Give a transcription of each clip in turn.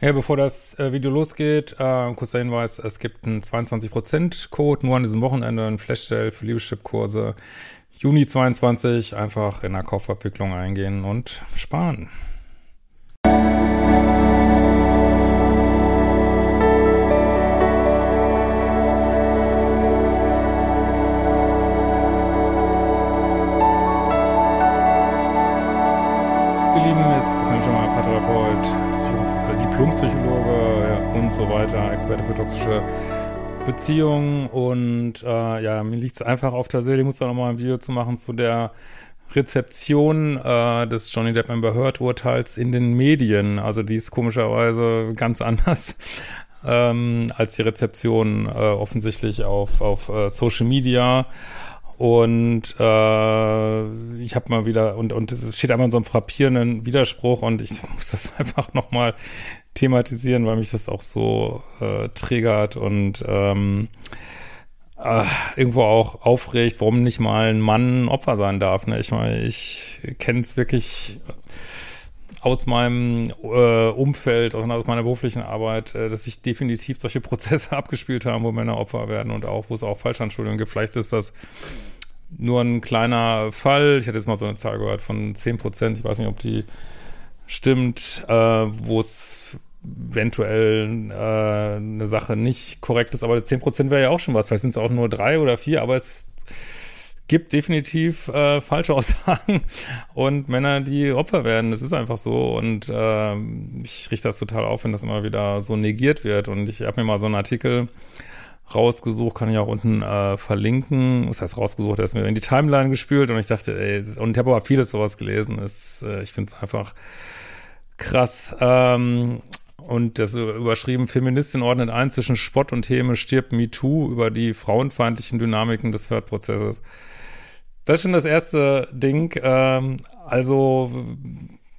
Ja, bevor das äh, Video losgeht, äh, kurzer Hinweis, es gibt einen 22%-Code nur an diesem Wochenende, ein Flash-Sale für Liebeschip-Kurse. Juni 22, einfach in der Kaufabwicklung eingehen und sparen. Ihr Lieben, ist Christian Schimmer, Paartherapeut, Diplompsychologe und so weiter, Experte für toxische Beziehungen und äh, ja, mir liegt es einfach auf der Seele, ich muss da nochmal ein Video zu machen zu der Rezeption äh, des Johnny Depp Amber Heard Urteils in den Medien. Also die ist komischerweise ganz anders ähm, als die Rezeption äh, offensichtlich auf, auf äh, Social Media. Und äh, ich habe mal wieder, und, und es steht einfach in so einem frappierenden Widerspruch und ich muss das einfach nochmal thematisieren, weil mich das auch so äh, triggert und ähm, äh, irgendwo auch aufregt, warum nicht mal ein Mann Opfer sein darf. Ne? Ich meine, ich kenne es wirklich aus meinem äh, Umfeld, aus meiner beruflichen Arbeit, äh, dass sich definitiv solche Prozesse abgespielt haben, wo Männer Opfer werden und auch, wo es auch Falschanschuldigungen gibt. Vielleicht ist das nur ein kleiner Fall. Ich hatte jetzt mal so eine Zahl gehört von 10 Prozent. Ich weiß nicht, ob die stimmt, äh, wo es eventuell äh, eine Sache nicht korrekt ist, aber 10 Prozent wäre ja auch schon was. Vielleicht sind es auch nur drei oder vier, aber es gibt definitiv äh, falsche Aussagen und Männer, die Opfer werden. Das ist einfach so und äh, ich richte das total auf, wenn das immer wieder so negiert wird. Und ich habe mir mal so einen Artikel rausgesucht, kann ich auch unten äh, verlinken. Das heißt rausgesucht, der ist mir in die Timeline gespült und ich dachte, ey, und ich habe aber vieles sowas gelesen. Ist, äh, ich finde es einfach krass. Ähm, und das überschrieben, Feministin ordnet ein, zwischen Spott und Häme stirbt MeToo über die frauenfeindlichen Dynamiken des Hörprozesses. Das ist schon das erste Ding. Ähm, also,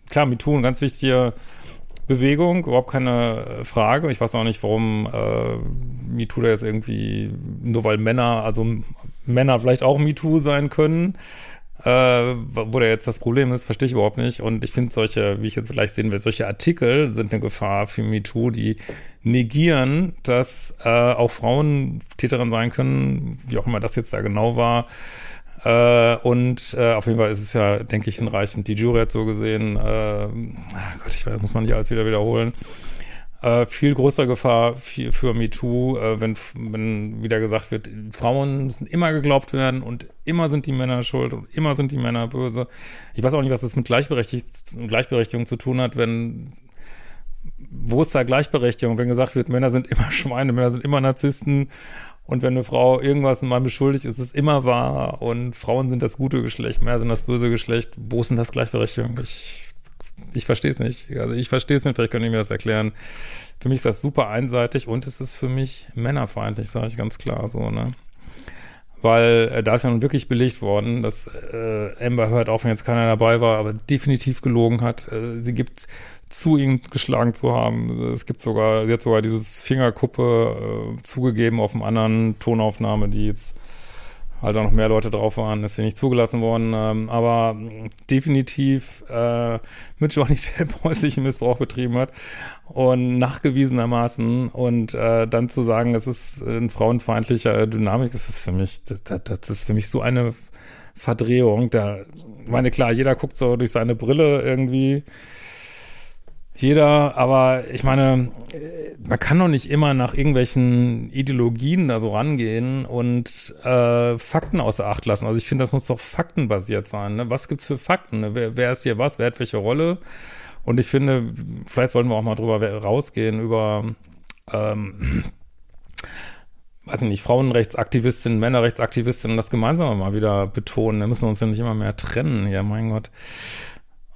klar, MeToo, ein ganz wichtiger Bewegung, überhaupt keine Frage. Ich weiß auch nicht, warum äh, MeToo da jetzt irgendwie, nur weil Männer, also Männer vielleicht auch MeToo sein können, äh, wo da jetzt das Problem ist, verstehe ich überhaupt nicht. Und ich finde solche, wie ich jetzt vielleicht sehen will, solche Artikel sind eine Gefahr für MeToo, die negieren, dass äh, auch Frauen Täterin sein können, wie auch immer das jetzt da genau war. Äh, und äh, auf jeden Fall ist es ja, denke ich, hinreichend. Die Jury hat so gesehen, äh, ach Gott, ich weiß, muss man nicht alles wieder wiederholen. Äh, viel größere Gefahr für, für MeToo, äh, wenn, wenn wieder gesagt wird, Frauen müssen immer geglaubt werden und immer sind die Männer schuld und immer sind die Männer böse. Ich weiß auch nicht, was das mit Gleichberechtigung, Gleichberechtigung zu tun hat, wenn wo ist da Gleichberechtigung, wenn gesagt wird, Männer sind immer Schweine, Männer sind immer Narzissten und wenn eine Frau irgendwas meinem beschuldigt, ist es immer wahr und Frauen sind das gute Geschlecht, Männer sind das böse Geschlecht. Wo ist denn das Gleichberechtigung? Ich ich verstehe es nicht. Also ich verstehe es nicht, vielleicht könnt ihr mir das erklären. Für mich ist das super einseitig und es ist für mich männerfeindlich, sage ich ganz klar so, ne? Weil äh, da ist ja nun wirklich belegt worden, dass äh, Amber Heard, auch wenn jetzt keiner dabei war, aber definitiv gelogen hat. Äh, sie gibt zu ihm geschlagen zu haben. Es gibt sogar, sie hat sogar dieses Fingerkuppe äh, zugegeben auf einem anderen Tonaufnahme, die jetzt halt auch noch mehr Leute drauf waren, ist sie nicht zugelassen worden. Ähm, aber definitiv äh, mit Johnny Depp häuslichen Missbrauch betrieben hat und nachgewiesenermaßen und äh, dann zu sagen, es ist ein frauenfeindlicher Dynamik, das ist für mich, das, das ist für mich so eine Verdrehung. Da, meine klar, jeder guckt so durch seine Brille irgendwie jeder, aber ich meine, man kann doch nicht immer nach irgendwelchen Ideologien da so rangehen und äh, Fakten außer Acht lassen. Also ich finde, das muss doch faktenbasiert sein. Ne? Was gibt's für Fakten? Ne? Wer, wer ist hier was? Wer hat welche Rolle? Und ich finde, vielleicht sollten wir auch mal drüber rausgehen, über ähm, weiß ich nicht, Frauenrechtsaktivistinnen, Männerrechtsaktivistinnen, das gemeinsam mal wieder betonen. Wir müssen uns ja nicht immer mehr trennen, ja, mein Gott.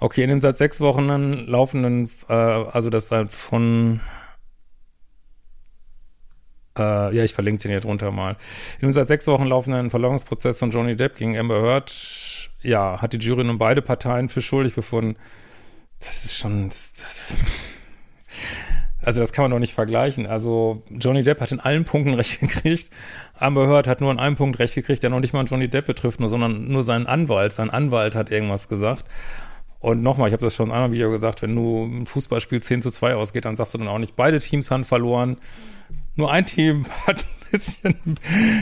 Okay, in dem seit sechs Wochen laufenden, äh, also das halt von, äh, ja, ich verlinke den hier drunter mal. In dem seit sechs Wochen laufenden Verlorgungsprozess von Johnny Depp gegen Amber Heard, ja, hat die Jury nun beide Parteien für schuldig befunden. Das ist schon, das, das, also das kann man doch nicht vergleichen. Also Johnny Depp hat in allen Punkten recht gekriegt. Amber Heard hat nur in einem Punkt recht gekriegt, der noch nicht mal Johnny Depp betrifft, nur, sondern nur seinen Anwalt. Sein Anwalt hat irgendwas gesagt. Und nochmal, ich habe das schon in einem anderen Video gesagt, wenn du ein Fußballspiel 10 zu 2 ausgeht, dann sagst du dann auch nicht, beide Teams haben verloren. Nur ein Team hat ein bisschen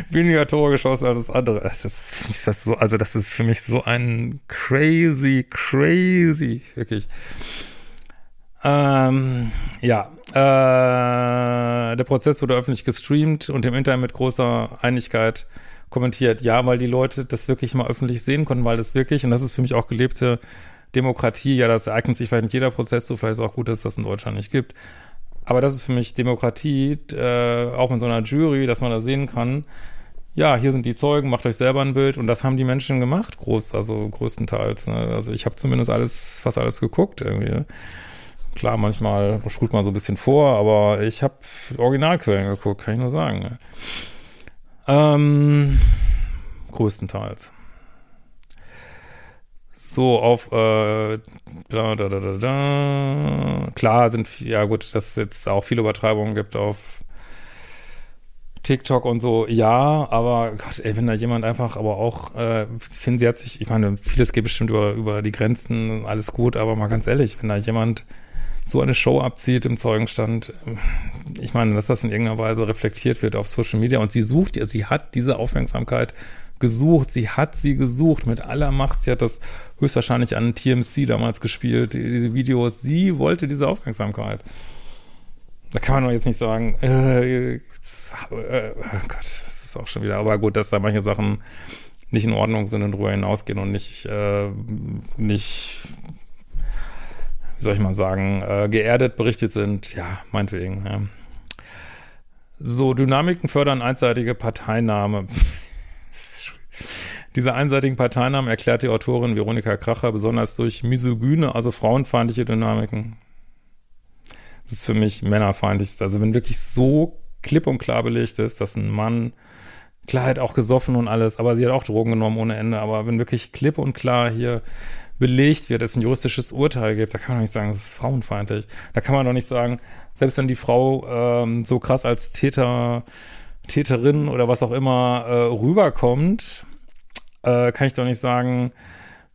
weniger Tore geschossen als das andere. Das ist, ist das so, also das ist für mich so ein crazy, crazy, wirklich. Ähm, ja, äh, der Prozess wurde öffentlich gestreamt und im Internet mit großer Einigkeit kommentiert. Ja, weil die Leute das wirklich mal öffentlich sehen konnten, weil das wirklich, und das ist für mich auch gelebte Demokratie, ja, das ereignet sich vielleicht nicht jeder Prozess so, vielleicht ist es auch gut, dass das in Deutschland nicht gibt. Aber das ist für mich Demokratie, äh, auch in so einer Jury, dass man da sehen kann, ja, hier sind die Zeugen, macht euch selber ein Bild und das haben die Menschen gemacht, groß, also größtenteils. Ne? Also ich habe zumindest alles, fast alles geguckt irgendwie. Ne? Klar, manchmal spult man so ein bisschen vor, aber ich habe Originalquellen geguckt, kann ich nur sagen. Ne? Ähm, größtenteils. So, auf äh, da, da, da, da, da. Klar sind, ja gut, dass es jetzt auch viele Übertreibungen gibt auf TikTok und so, ja, aber Gott, ey, wenn da jemand einfach, aber auch, äh, ich finde, sie hat sich, ich meine, vieles geht bestimmt über, über die Grenzen, alles gut, aber mal ganz ehrlich, wenn da jemand so eine Show abzieht im Zeugenstand, ich meine, dass das in irgendeiner Weise reflektiert wird auf Social Media und sie sucht, sie hat diese Aufmerksamkeit gesucht, sie hat sie gesucht mit aller Macht. Sie hat das höchstwahrscheinlich an TMC damals gespielt, diese Videos. Sie wollte diese Aufmerksamkeit. Da kann man doch jetzt nicht sagen, äh, äh, oh Gott, das ist auch schon wieder, aber gut, dass da manche Sachen nicht in Ordnung sind und drüber hinausgehen und nicht, äh, nicht, wie soll ich mal sagen, äh, geerdet berichtet sind, ja, meinetwegen, ja. So, Dynamiken fördern einseitige Parteinahme. Diese einseitigen Parteinamen erklärt die Autorin Veronika Kracher besonders durch misogyne, also frauenfeindliche Dynamiken. Das ist für mich männerfeindlich. Also wenn wirklich so klipp und klar belegt ist, dass ein Mann, klar hat auch gesoffen und alles, aber sie hat auch Drogen genommen ohne Ende, aber wenn wirklich klipp und klar hier belegt wird, es ein juristisches Urteil gibt, da kann man nicht sagen, das ist frauenfeindlich. Da kann man doch nicht sagen, selbst wenn die Frau ähm, so krass als Täter, Täterin oder was auch immer äh, rüberkommt, äh, kann ich doch nicht sagen,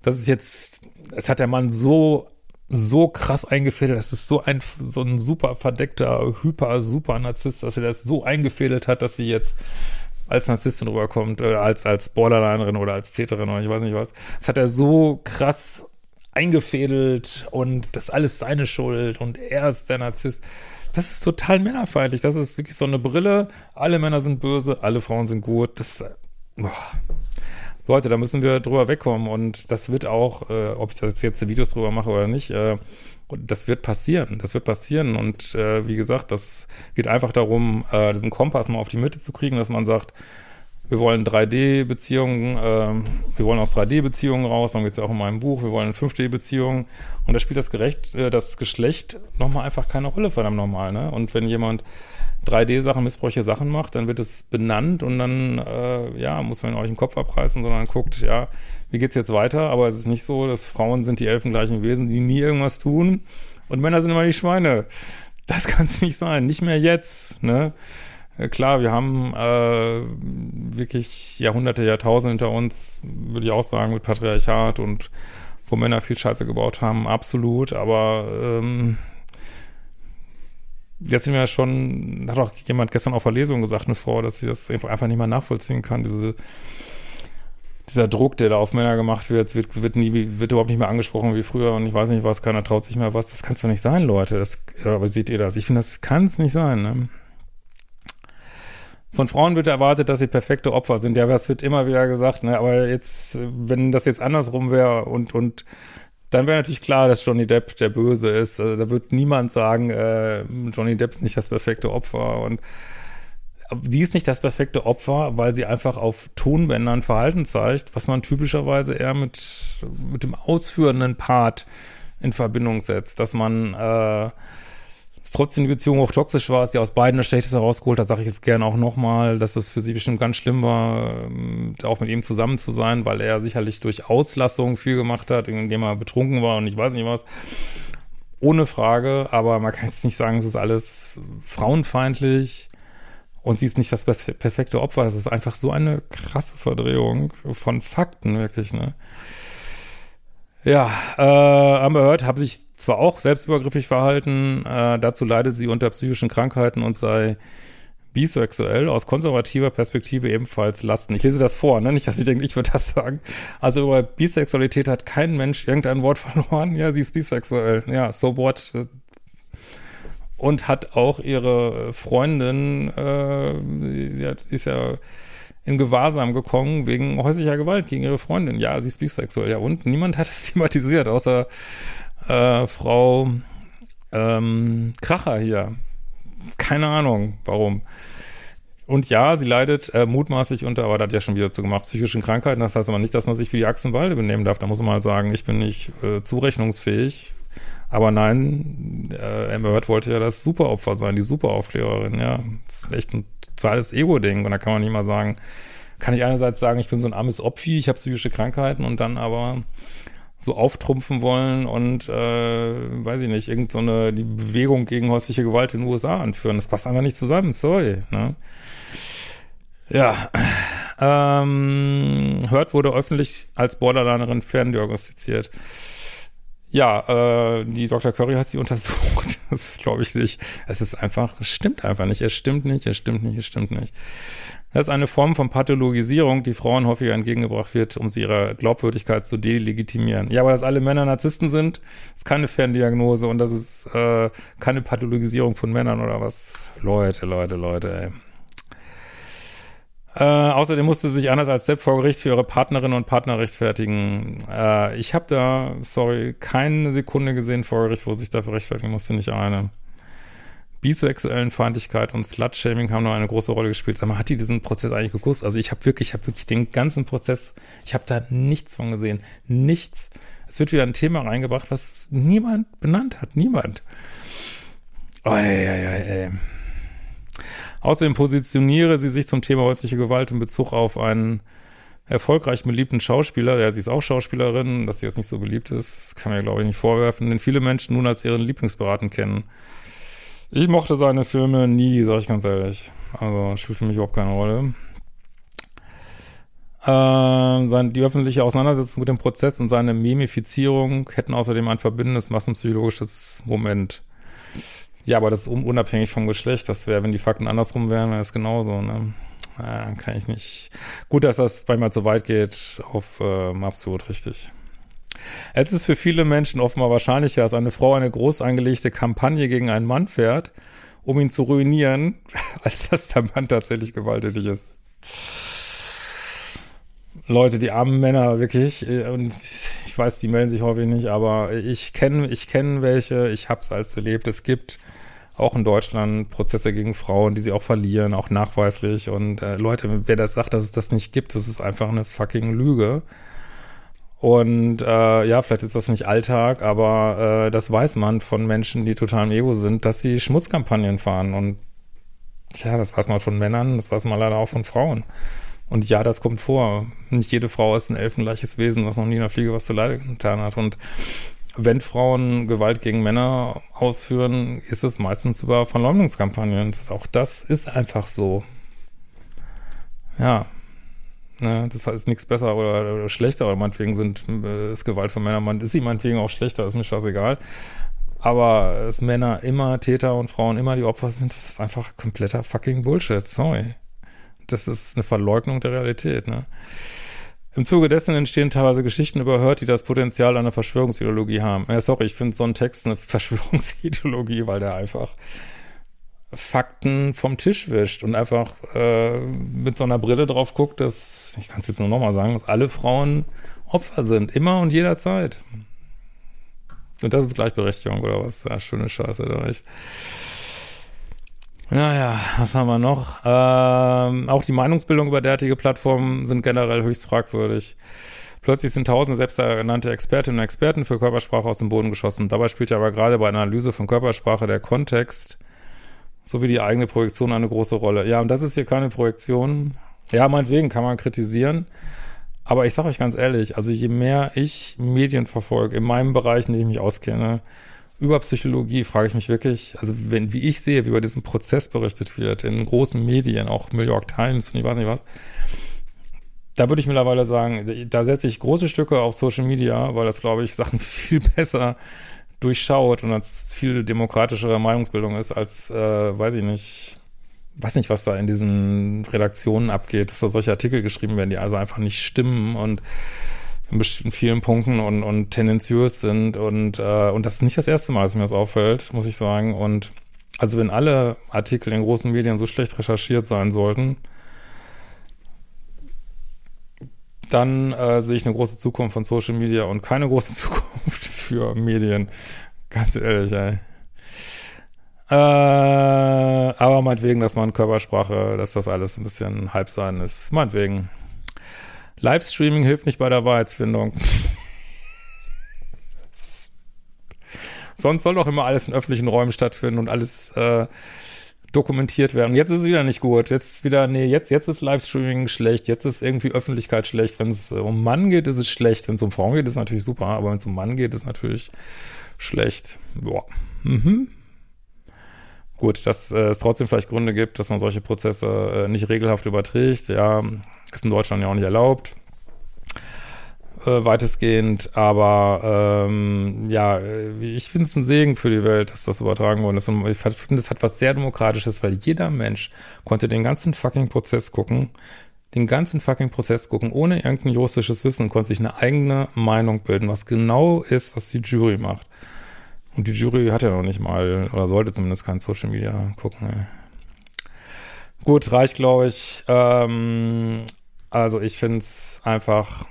das ist jetzt, es hat der Mann so so krass eingefädelt, das ist so ein so ein super verdeckter, hyper, super Narzisst, dass er das so eingefädelt hat, dass sie jetzt als Narzisstin rüberkommt, oder als, als Borderlinerin oder als Täterin oder ich weiß nicht was. Das hat er so krass eingefädelt und das ist alles seine Schuld und er ist der Narzisst. Das ist total männerfeindlich. Das ist wirklich so eine Brille. Alle Männer sind böse, alle Frauen sind gut. Das, boah. Leute, da müssen wir drüber wegkommen und das wird auch, äh, ob ich das jetzt Videos drüber mache oder nicht, äh, das wird passieren. Das wird passieren und äh, wie gesagt, das geht einfach darum, äh, diesen Kompass mal auf die Mitte zu kriegen, dass man sagt, wir wollen 3D-Beziehungen, äh, wir wollen aus 3D-Beziehungen raus, dann geht es ja auch in meinem Buch, wir wollen 5D-Beziehungen und da spielt das, Gerecht, äh, das Geschlecht nochmal einfach keine Rolle, verdammt nochmal. Ne? Und wenn jemand 3D-Sachen, missbräuchliche Sachen macht, dann wird es benannt und dann, äh, ja, muss man euch den Kopf abreißen, sondern guckt, ja, wie geht's jetzt weiter? Aber es ist nicht so, dass Frauen sind die elfengleichen Wesen, die nie irgendwas tun und Männer sind immer die Schweine. Das kann es nicht sein, nicht mehr jetzt, ne? Klar, wir haben äh, wirklich Jahrhunderte, Jahrtausende hinter uns, würde ich auch sagen, mit Patriarchat und wo Männer viel Scheiße gebaut haben, absolut, aber ähm, jetzt sind wir ja schon, hat auch jemand gestern auf der Lesung gesagt, eine Frau, dass sie das einfach nicht mehr nachvollziehen kann, diese, dieser Druck, der da auf Männer gemacht wird, wird, wird nie, wird überhaupt nicht mehr angesprochen wie früher und ich weiß nicht was, keiner traut sich mehr was, das kann es doch nicht sein, Leute, das, aber seht ihr das? Ich finde, das kann es nicht sein, ne? Von Frauen wird erwartet, dass sie perfekte Opfer sind. Ja, das wird immer wieder gesagt, ne? Aber jetzt, wenn das jetzt andersrum wäre und, und dann wäre natürlich klar, dass Johnny Depp der Böse ist. Also, da wird niemand sagen, äh, Johnny Depp ist nicht das perfekte Opfer. Und sie ist nicht das perfekte Opfer, weil sie einfach auf Tonbändern Verhalten zeigt, was man typischerweise eher mit, mit dem ausführenden Part in Verbindung setzt. Dass man äh, dass trotzdem die Beziehung auch toxisch war, sie aus beiden das Schlechteste rausgeholt hat, sage ich jetzt gerne auch nochmal, dass es für sie bestimmt ganz schlimm war, ähm, auch mit ihm zusammen zu sein, weil er sicherlich durch Auslassung viel gemacht hat, indem er betrunken war und ich weiß nicht was. Ohne Frage, aber man kann jetzt nicht sagen, es ist alles frauenfeindlich und sie ist nicht das perfekte Opfer. Das ist einfach so eine krasse Verdrehung von Fakten, wirklich, ne? Ja, äh, Amber Heard habe sich zwar auch selbstübergriffig verhalten, äh, dazu leidet sie unter psychischen Krankheiten und sei bisexuell, aus konservativer Perspektive ebenfalls lasten. Ich lese das vor, ne? nicht, dass ich denke, ich würde das sagen. Also über Bisexualität hat kein Mensch irgendein Wort verloren. Ja, sie ist bisexuell. Ja, so what? Und hat auch ihre Freundin, äh, sie hat, ist ja in Gewahrsam gekommen wegen häuslicher Gewalt gegen ihre Freundin. Ja, sie ist bisexuell. Ja, und niemand hat es thematisiert, außer äh, Frau ähm, Kracher hier. Keine Ahnung, warum. Und ja, sie leidet äh, mutmaßlich unter, aber das hat ja schon wieder zu gemacht, psychischen Krankheiten. Das heißt aber nicht, dass man sich wie die Achsenwalde benehmen darf. Da muss man mal sagen, ich bin nicht äh, zurechnungsfähig. Aber nein, äh, Amber Heard wollte ja das Superopfer sein, die Superaufklärerin, ja. Ist echt ein totales Ego-Ding. Und da kann man nicht mal sagen, kann ich einerseits sagen, ich bin so ein armes Opfi, ich habe psychische Krankheiten und dann aber so auftrumpfen wollen und, äh, weiß ich nicht, irgendeine, so die Bewegung gegen häusliche Gewalt in den USA anführen. Das passt einfach nicht zusammen, sorry, ne? Ja, ähm, Hurt wurde öffentlich als Borderlinerin ferndiagnostiziert. Ja, äh, die Dr. Curry hat sie untersucht. Das glaube ich nicht. Es ist einfach, es stimmt einfach nicht. Es stimmt nicht, es stimmt nicht, es stimmt nicht. Das ist eine Form von Pathologisierung, die Frauen häufiger entgegengebracht wird, um sie ihrer Glaubwürdigkeit zu delegitimieren. Ja, aber dass alle Männer Narzissten sind, ist keine Ferndiagnose und das ist äh, keine Pathologisierung von Männern oder was. Leute, Leute, Leute, ey. Äh, außerdem musste sich anders als Sepp vor Gericht für ihre Partnerinnen und Partner rechtfertigen. Äh, ich habe da, sorry, keine Sekunde gesehen vor Gericht, wo sich dafür rechtfertigen musste, nicht eine. Bisexuellen Feindlichkeit und Slut-Shaming haben noch eine große Rolle gespielt. Sag mal, hat die diesen Prozess eigentlich geguckt? Also ich habe wirklich, ich habe wirklich den ganzen Prozess, ich habe da nichts von gesehen. Nichts. Es wird wieder ein Thema reingebracht, was niemand benannt hat. Niemand. Oh, ey, ey, ey. Außerdem positioniere sie sich zum Thema häusliche Gewalt in Bezug auf einen erfolgreich beliebten Schauspieler, ja, sie ist auch Schauspielerin, dass sie jetzt nicht so beliebt ist, kann man glaube ich, nicht vorwerfen, den viele Menschen nun als ihren Lieblingsberaten kennen. Ich mochte seine Filme nie, sage ich ganz ehrlich. Also spielt für mich überhaupt keine Rolle. Äh, sein, die öffentliche Auseinandersetzung mit dem Prozess und seine Memifizierung hätten außerdem ein verbindendes massenpsychologisches Moment. Ja, aber das ist unabhängig vom Geschlecht. Das wäre, wenn die Fakten andersrum wären, wäre es genauso, ne? Ja, kann ich nicht. Gut, dass das manchmal zu weit geht, auf ähm, absurd, richtig. Es ist für viele Menschen offenbar wahrscheinlicher, dass eine Frau eine groß angelegte Kampagne gegen einen Mann fährt, um ihn zu ruinieren, als dass der Mann tatsächlich gewalttätig ist. Leute, die armen Männer, wirklich, äh, und ich weiß, die melden sich häufig nicht, aber ich kenne ich kenne welche, ich hab's als erlebt, es gibt auch in Deutschland Prozesse gegen Frauen, die sie auch verlieren, auch nachweislich. Und äh, Leute, wer das sagt, dass es das nicht gibt, das ist einfach eine fucking Lüge. Und äh, ja, vielleicht ist das nicht Alltag, aber äh, das weiß man von Menschen, die total im Ego sind, dass sie Schmutzkampagnen fahren. Und ja, das weiß man von Männern, das weiß man leider auch von Frauen. Und ja, das kommt vor. Nicht jede Frau ist ein elfengleiches Wesen, was noch nie in der Fliege was zu leiden getan hat. Und wenn Frauen Gewalt gegen Männer ausführen, ist es meistens über Verleumdungskampagnen. Das, auch das ist einfach so. Ja. Ne, das heißt nichts besser oder, oder, schlechter, oder meinetwegen sind, äh, ist Gewalt von Männern, man ist sie meinetwegen auch schlechter, ist mir scheißegal. Aber dass Männer immer Täter und Frauen immer die Opfer sind, das ist einfach kompletter fucking Bullshit. Sorry. Das ist eine Verleugnung der Realität, ne? Im Zuge dessen entstehen teilweise Geschichten überhört, die das Potenzial einer Verschwörungsideologie haben. Ja, sorry, ich finde so ein Text eine Verschwörungsideologie, weil der einfach Fakten vom Tisch wischt und einfach äh, mit so einer Brille drauf guckt, dass, ich kann es jetzt nur nochmal sagen, dass alle Frauen Opfer sind, immer und jederzeit. Und das ist Gleichberechtigung oder was? Ja, schöne Scheiße, da echt. Naja, was haben wir noch? Ähm, auch die Meinungsbildung über derartige Plattformen sind generell höchst fragwürdig. Plötzlich sind tausende selbsternannte Expertinnen und Experten für Körpersprache aus dem Boden geschossen. Dabei spielt ja aber gerade bei einer Analyse von Körpersprache der Kontext sowie die eigene Projektion eine große Rolle. Ja, und das ist hier keine Projektion. Ja, meinetwegen kann man kritisieren. Aber ich sage euch ganz ehrlich, also je mehr ich Medien verfolge, in meinem Bereich, in dem ich mich auskenne, über Psychologie frage ich mich wirklich, also wenn, wie ich sehe, wie über diesen Prozess berichtet wird, in großen Medien, auch New York Times und ich weiß nicht was, da würde ich mittlerweile sagen, da setze ich große Stücke auf Social Media, weil das, glaube ich, Sachen viel besser durchschaut und als viel demokratischere Meinungsbildung ist, als, äh, weiß ich nicht, weiß nicht, was da in diesen Redaktionen abgeht, dass da solche Artikel geschrieben werden, die also einfach nicht stimmen und in vielen Punkten und, und tendenziös sind und, äh, und das ist nicht das erste Mal, dass mir das auffällt, muss ich sagen. Und also wenn alle Artikel in großen Medien so schlecht recherchiert sein sollten, dann äh, sehe ich eine große Zukunft von Social Media und keine große Zukunft für Medien. Ganz ehrlich, ey. Äh, aber meinetwegen, dass man Körpersprache, dass das alles ein bisschen halb sein ist. Meinetwegen. Livestreaming hilft nicht bei der Wahrheitsfindung. Sonst soll doch immer alles in öffentlichen Räumen stattfinden und alles äh, dokumentiert werden. Jetzt ist es wieder nicht gut. Jetzt ist wieder, nee, jetzt, jetzt ist Livestreaming schlecht. Jetzt ist irgendwie Öffentlichkeit schlecht. Wenn es um Mann geht, ist es schlecht. Wenn es um Frauen geht, ist es natürlich super. Aber wenn es um Mann geht, ist es natürlich schlecht. Boah. Mhm. Gut, dass äh, es trotzdem vielleicht Gründe gibt, dass man solche Prozesse äh, nicht regelhaft überträgt. Ja, ist in Deutschland ja auch nicht erlaubt äh, weitestgehend, aber ähm, ja, ich finde es ein Segen für die Welt, dass das übertragen worden ist. Und ich finde, es hat was sehr Demokratisches, weil jeder Mensch konnte den ganzen fucking Prozess gucken, den ganzen fucking Prozess gucken, ohne irgendein juristisches Wissen, konnte sich eine eigene Meinung bilden, was genau ist, was die Jury macht. Und die Jury hat ja noch nicht mal, oder sollte zumindest kein Social Media gucken. Ey. Gut, reicht, glaube ich. Ähm, also ich finde es einfach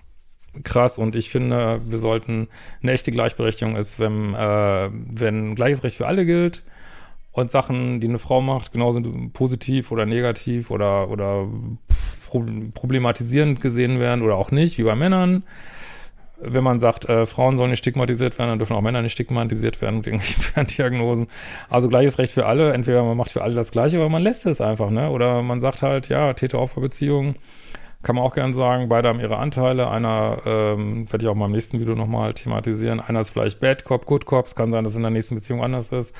krass und ich finde, wir sollten eine echte Gleichberechtigung ist, wenn, äh, wenn gleiches Recht für alle gilt und Sachen, die eine Frau macht, genauso positiv oder negativ oder, oder problematisierend gesehen werden oder auch nicht, wie bei Männern. Wenn man sagt, äh, Frauen sollen nicht stigmatisiert werden, dann dürfen auch Männer nicht stigmatisiert werden mit irgendwelchen Diagnosen. Also gleiches Recht für alle. Entweder man macht für alle das Gleiche, aber man lässt es einfach, ne? Oder man sagt halt, ja, Täter-Opfer-Beziehung kann man auch gern sagen, beide haben ihre Anteile. Einer, ähm, werde ich auch mal im nächsten Video nochmal thematisieren. Einer ist vielleicht Bad Cop, Good Cop. Es kann sein, dass es in der nächsten Beziehung anders ist.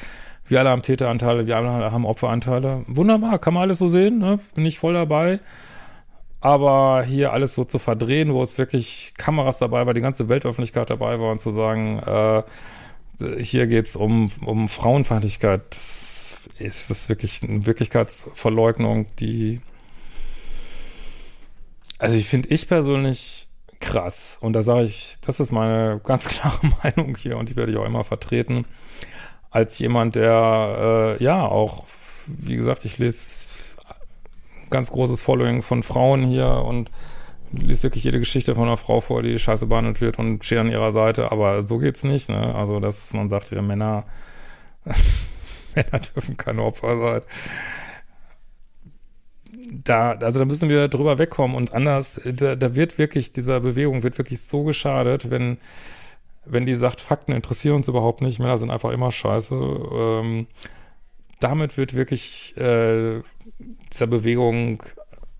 Wir alle haben Täteranteile, wir alle haben Opferanteile. Wunderbar, kann man alles so sehen, ne? Bin ich voll dabei. Aber hier alles so zu verdrehen, wo es wirklich Kameras dabei war, die ganze Weltöffentlichkeit dabei war und zu sagen, äh, hier geht's um, um Frauenfeindlichkeit, ist das wirklich eine Wirklichkeitsverleugnung, die also ich finde ich persönlich krass. Und da sage ich, das ist meine ganz klare Meinung hier und die werde ich auch immer vertreten. Als jemand, der äh, ja auch, wie gesagt, ich lese ganz großes Following von Frauen hier und liest wirklich jede Geschichte von einer Frau vor, die scheiße behandelt wird und steht an ihrer Seite, aber so geht's nicht, ne? Also, dass man sagt, ja, Männer, Männer dürfen keine Opfer sein da, also da müssen wir drüber wegkommen und anders, da, da wird wirklich, dieser Bewegung wird wirklich so geschadet, wenn, wenn die sagt, Fakten interessieren uns überhaupt nicht, Männer sind einfach immer scheiße. Ähm, damit wird wirklich äh, dieser Bewegung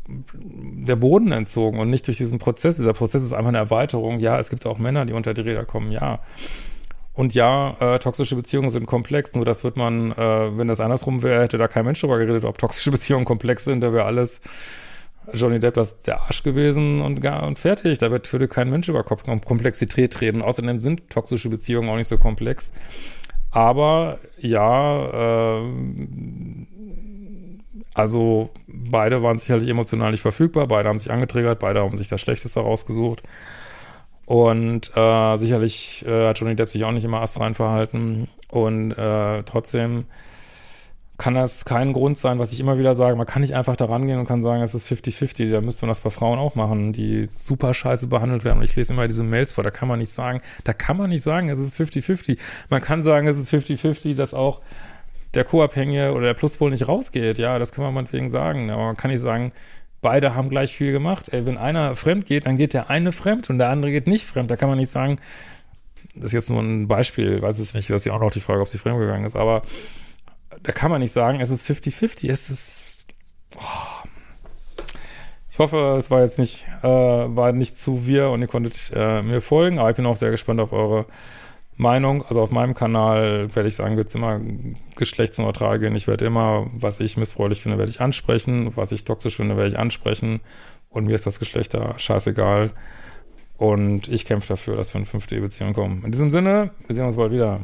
der Boden entzogen und nicht durch diesen Prozess. Dieser Prozess ist einfach eine Erweiterung. Ja, es gibt auch Männer, die unter die Räder kommen, ja. Und ja, äh, toxische Beziehungen sind komplex, nur das wird man, äh, wenn das andersrum wäre, hätte da kein Mensch drüber geredet, ob toxische Beziehungen komplex sind, da wäre alles Johnny Depp das der Arsch gewesen und gar und fertig. Da würde kein Mensch über Komplexität reden. Außerdem sind toxische Beziehungen auch nicht so komplex. Aber ja, äh, also beide waren sicherlich emotional nicht verfügbar, beide haben sich angetriggert, beide haben sich das Schlechteste rausgesucht. Und äh, sicherlich äh, hat Johnny Depp sich auch nicht immer astrein verhalten. Und äh, trotzdem kann das kein Grund sein, was ich immer wieder sage. Man kann nicht einfach da rangehen und kann sagen, es ist 50-50. Da müsste man das bei Frauen auch machen, die super scheiße behandelt werden. Und ich lese immer diese Mails vor. Da kann man nicht sagen, da kann man nicht sagen, es ist 50-50. Man kann sagen, es ist 50-50, dass auch der Co-Abhängige oder der Pluspol nicht rausgeht. Ja, das kann man meinetwegen sagen. Aber man kann nicht sagen, beide haben gleich viel gemacht. Ey, wenn einer fremd geht, dann geht der eine fremd und der andere geht nicht fremd. Da kann man nicht sagen, das ist jetzt nur ein Beispiel, weiß ich nicht, das ist ja auch noch die Frage, ob sie fremd gegangen ist, aber da kann man nicht sagen, es ist 50-50, es ist, oh. ich hoffe, es war jetzt nicht, äh, war nicht zu wir und ihr konntet äh, mir folgen, aber ich bin auch sehr gespannt auf eure Meinung. Also auf meinem Kanal werde ich sagen, wird es immer geschlechtsneutral gehen. Ich werde immer, was ich missbräuchlich finde, werde ich ansprechen. Was ich toxisch finde, werde ich ansprechen. Und mir ist das Geschlecht da scheißegal. Und ich kämpfe dafür, dass wir in eine fünfte Beziehung kommen. In diesem Sinne, wir sehen uns bald wieder.